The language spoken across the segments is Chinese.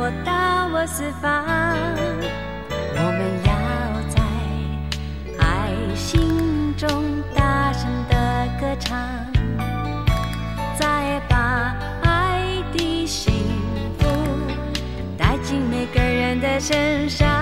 散播到我四方。我们要在爱心中大声的歌唱，再把爱的幸福带进每个人的身上。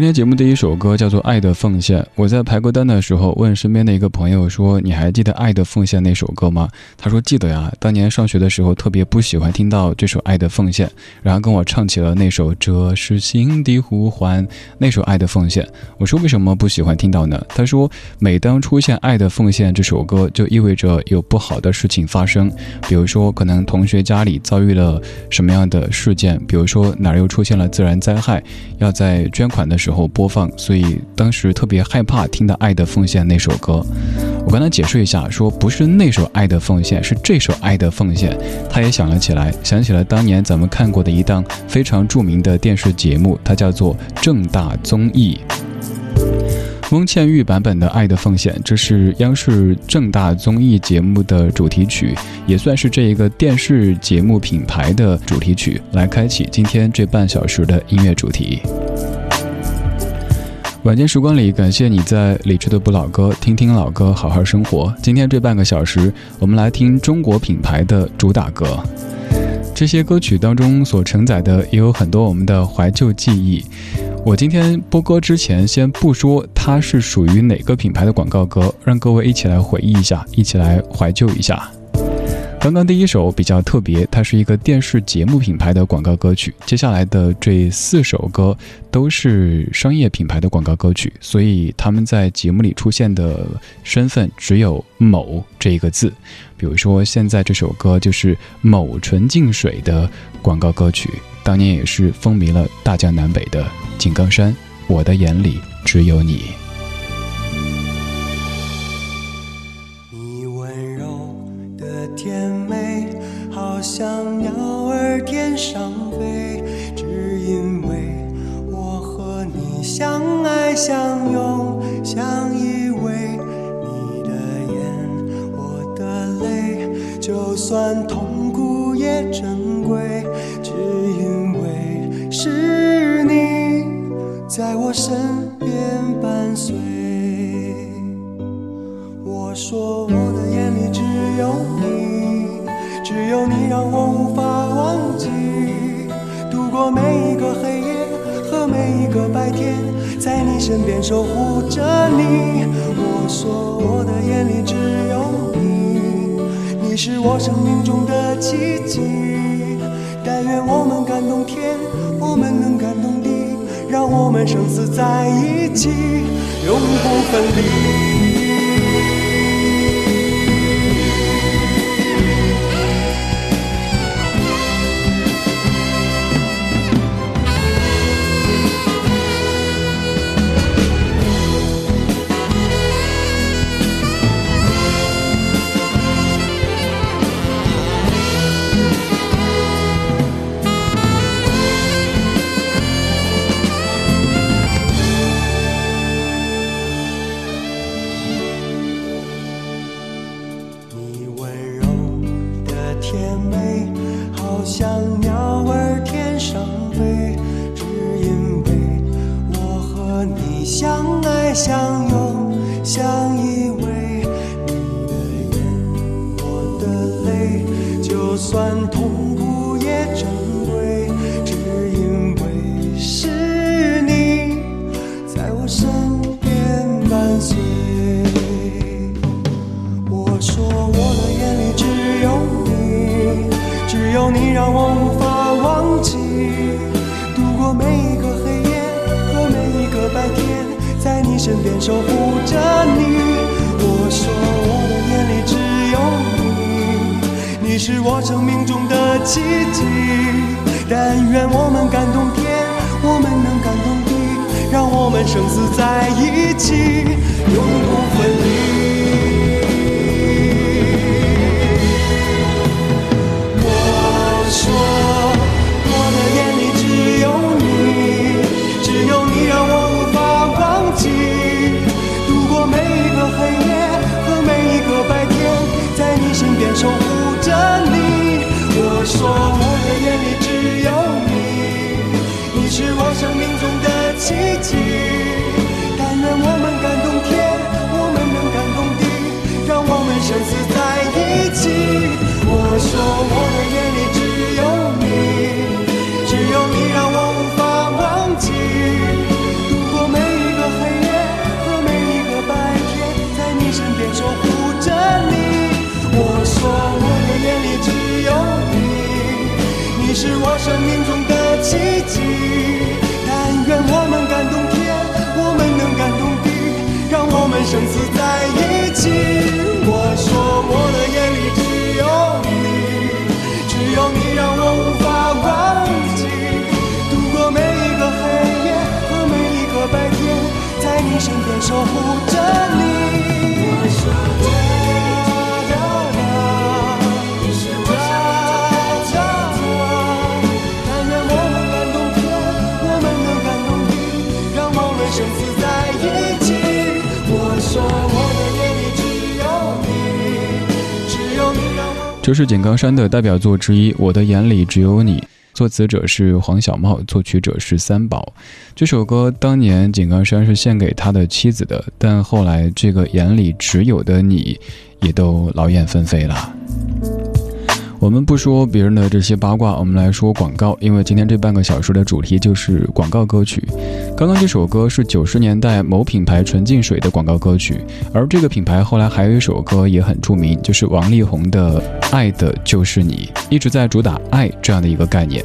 今天节目第一首歌叫做《爱的奉献》。我在排歌单的时候问身边的一个朋友说：“你还记得《爱的奉献》那首歌吗？”他说：“记得呀，当年上学的时候特别不喜欢听到这首《爱的奉献》，然后跟我唱起了那首《这是心的呼唤》那首《爱的奉献》。”我说：“为什么不喜欢听到呢？”他说：“每当出现《爱的奉献》这首歌，就意味着有不好的事情发生，比如说可能同学家里遭遇了什么样的事件，比如说哪儿又出现了自然灾害，要在捐款的时候。”然后播放，所以当时特别害怕听到《爱的奉献》那首歌。我跟他解释一下，说不是那首《爱的奉献》，是这首《爱的奉献》。他也想了起来，想起了当年咱们看过的一档非常著名的电视节目，它叫做《正大综艺》。翁倩玉版本的《爱的奉献》，这是央视正大综艺节目的主题曲，也算是这一个电视节目品牌的主题曲，来开启今天这半小时的音乐主题。晚间时光里，感谢你在理智的不老歌，听听老歌，好好生活。今天这半个小时，我们来听中国品牌的主打歌。这些歌曲当中所承载的，也有很多我们的怀旧记忆。我今天播歌之前，先不说它是属于哪个品牌的广告歌，让各位一起来回忆一下，一起来怀旧一下。刚刚第一首比较特别，它是一个电视节目品牌的广告歌曲。接下来的这四首歌都是商业品牌的广告歌曲，所以他们在节目里出现的身份只有“某”这一个字。比如说，现在这首歌就是某纯净水的广告歌曲，当年也是风靡了大江南北的《井冈山》，我的眼里只有你。相拥，相依偎。你的眼，我的泪，就算痛苦也珍贵，只因为是你在我身边伴随。我说我的眼里只有你。只有你让我无法忘记，度过每一个黑，在你身边守护着你。我说我的眼里只有你，你是我生命中的奇迹。但愿我们感动天，我们能感动地，让我们生死在一起，永不分离。边守护着你，我说我的眼里只有你，你是我生命中的奇迹，但愿我们感动天，我们能感动地，让我们生死在一起，永不分离。你是我生命中的奇迹但愿我们感动天我们能感动地让我们生死在一起。我说我的眼里只有你只有你让我无法忘记度过每一个黑夜和每一个白天在你身边守护着你。这是井冈山的代表作之一，《我的眼里只有你》，作词者是黄小茂，作曲者是三宝。这首歌当年井冈山是献给他的妻子的，但后来这个眼里只有的你，也都劳燕分飞了。我们不说别人的这些八卦，我们来说广告。因为今天这半个小时的主题就是广告歌曲。刚刚这首歌是九十年代某品牌纯净水的广告歌曲，而这个品牌后来还有一首歌也很著名，就是王力宏的《爱的就是你》，一直在主打爱这样的一个概念。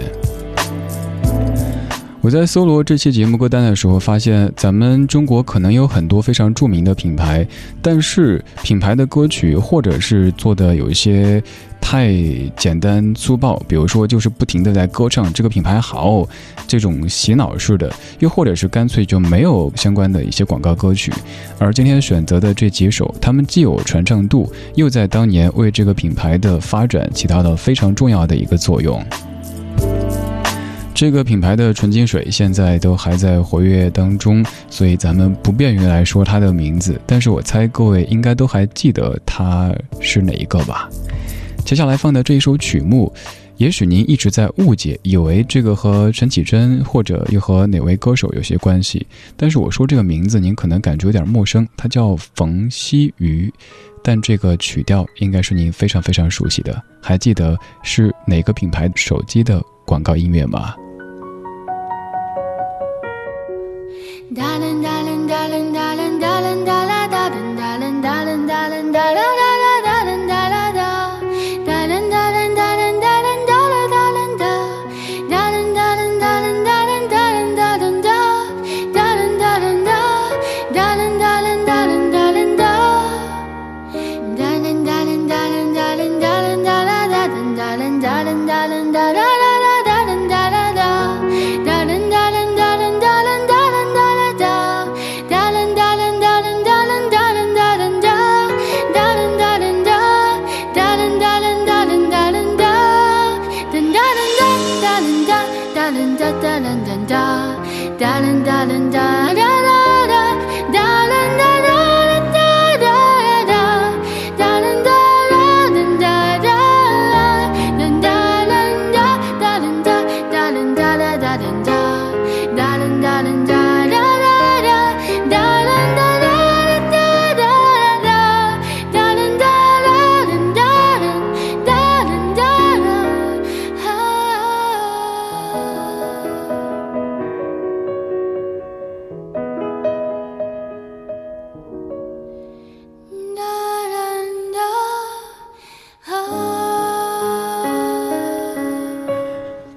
我在搜罗这期节目歌单的时候，发现咱们中国可能有很多非常著名的品牌，但是品牌的歌曲或者是做的有一些太简单粗暴，比如说就是不停的在歌唱这个品牌好，这种洗脑式的，又或者是干脆就没有相关的一些广告歌曲。而今天选择的这几首，他们既有传唱度，又在当年为这个品牌的发展起到了非常重要的一个作用。这个品牌的纯净水现在都还在活跃当中，所以咱们不便于来说它的名字。但是我猜各位应该都还记得它是哪一个吧？接下来放的这一首曲目，也许您一直在误解，以为这个和陈绮贞或者又和哪位歌手有些关系。但是我说这个名字，您可能感觉有点陌生，它叫冯曦妤，但这个曲调应该是您非常非常熟悉的。还记得是哪个品牌手机的广告音乐吗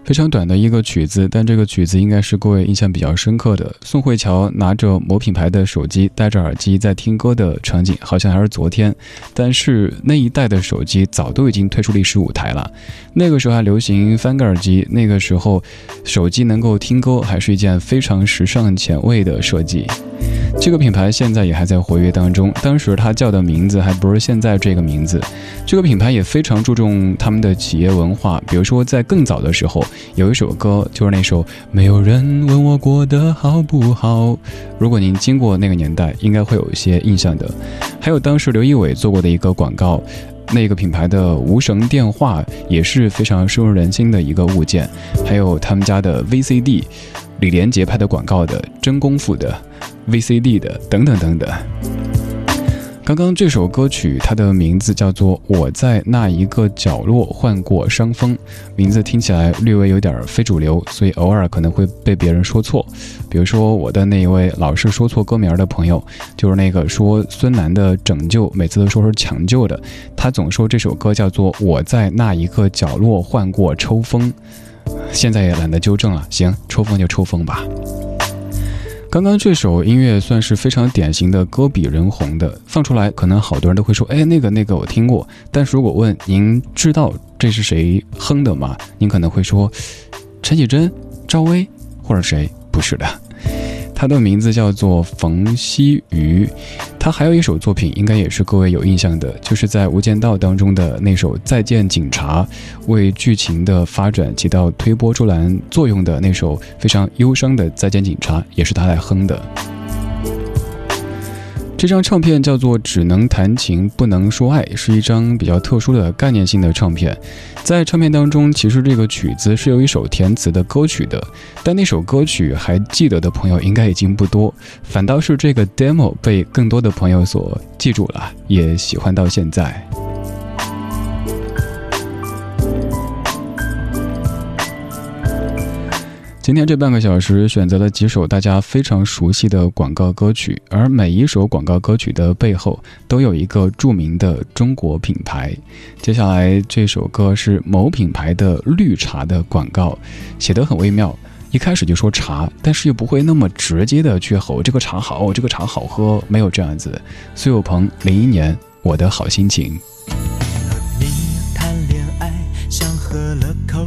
非常短的一个曲子，但这个曲子应该是各位印象比较深刻的。宋慧乔拿着某品牌的手机，戴着耳机在听歌的场景，好像还是昨天。但是那一代的手机早都已经退出历史舞台了。那个时候还流行翻盖耳机，那个时候手机能够听歌还是一件非常时尚前卫的设计。这个品牌现在也还在活跃当中，当时它叫的名字还不是现在这个名字。这个品牌也非常注重他们的企业文化，比如说在更早的时候。有一首歌，就是那首《没有人问我过得好不好》。如果您经过那个年代，应该会有一些印象的。还有当时刘仪伟做过的一个广告，那个品牌的无绳电话也是非常深入人心的一个物件。还有他们家的 VCD，李连杰拍的广告的真功夫的 VCD 的等等等等。刚刚这首歌曲，它的名字叫做《我在那一个角落患过伤风》，名字听起来略微有点非主流，所以偶尔可能会被别人说错。比如说我的那一位老是说错歌名的朋友，就是那个说孙楠的《拯救》，每次都说是抢救的，他总说这首歌叫做《我在那一个角落患过抽风》，现在也懒得纠正了。行，抽风就抽风吧。刚刚这首音乐算是非常典型的歌比人红的，放出来可能好多人都会说，哎，那个那个我听过。但是如果问您知道这是谁哼的吗？您可能会说，陈绮贞、赵薇或者谁？不是的。他的名字叫做冯曦妤，他还有一首作品，应该也是各位有印象的，就是在《无间道》当中的那首《再见警察》，为剧情的发展起到推波助澜作用的那首非常忧伤的《再见警察》，也是他来哼的。这张唱片叫做《只能弹琴不能说爱》，是一张比较特殊的概念性的唱片。在唱片当中，其实这个曲子是有一首填词的歌曲的，但那首歌曲还记得的朋友应该已经不多，反倒是这个 demo 被更多的朋友所记住了，也喜欢到现在。今天这半个小时选择了几首大家非常熟悉的广告歌曲，而每一首广告歌曲的背后都有一个著名的中国品牌。接下来这首歌是某品牌的绿茶的广告，写得很微妙。一开始就说茶，但是又不会那么直接的去吼这个茶好，这个茶好喝，没有这样子。苏有朋，零一年，我的好心情。你谈恋爱像喝了口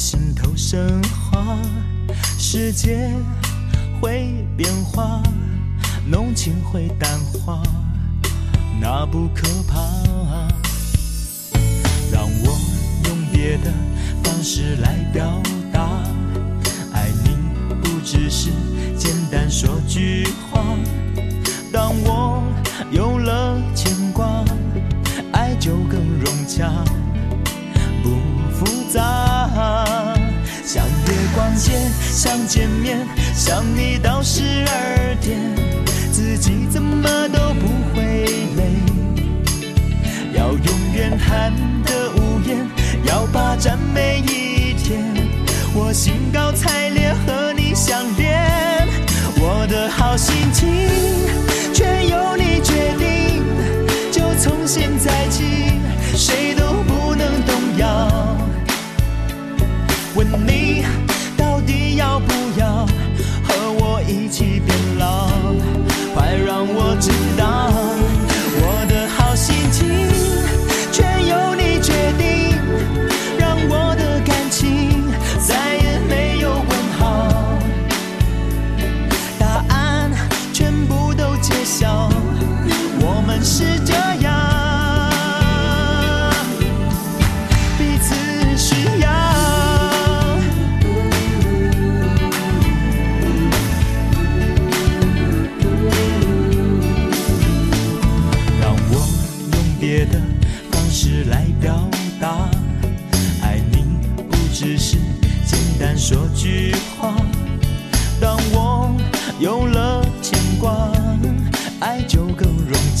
心头升华。世界会变化，浓情会淡化，那不可怕。让我用。别的方式来表达，爱你不只是简单说句话。当我有了牵挂，爱就更融洽，想见面，想你到十二点，自己怎么都不会累，要永远谈的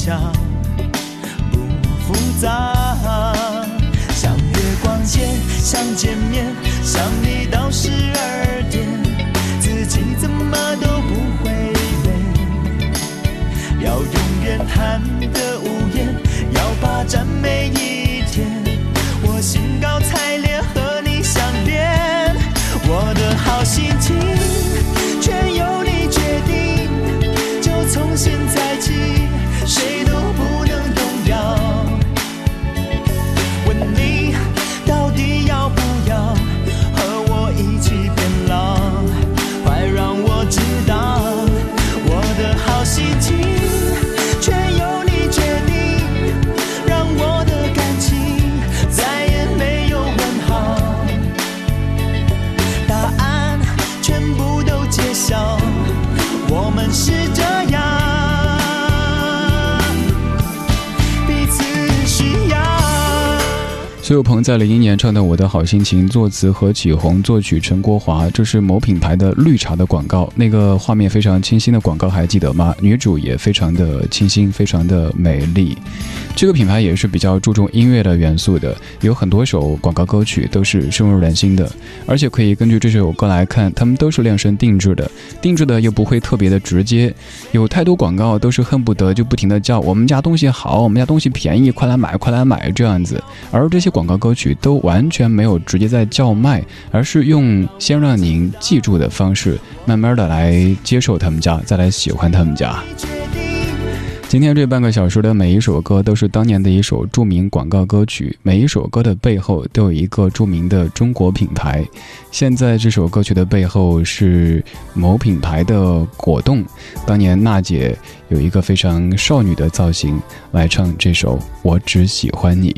想不复杂，想月光见，想见面，想你到十二点，自己怎么都不会累。要永远谈得无言，要霸占每一天，我兴高采烈和你相恋，我的好心情全由你决定，就从现在起。苏有朋在零一年唱的《我的好心情》，作词何启宏，作曲陈国华。这是某品牌的绿茶的广告，那个画面非常清新的广告，还记得吗？女主也非常的清新，非常的美丽。这个品牌也是比较注重音乐的元素的，有很多首广告歌曲都是深入人心的，而且可以根据这首歌来看，他们都是量身定制的，定制的又不会特别的直接。有太多广告都是恨不得就不停的叫我们家东西好，我们家东西便宜，快来买，快来买这样子，而这些广。告歌曲都完全没有直接在叫卖，而是用先让您记住的方式，慢慢的来接受他们家，再来喜欢他们家。今天这半个小时的每一首歌都是当年的一首著名广告歌曲，每一首歌的背后都有一个著名的中国品牌。现在这首歌曲的背后是某品牌的果冻。当年娜姐有一个非常少女的造型来唱这首《我只喜欢你》。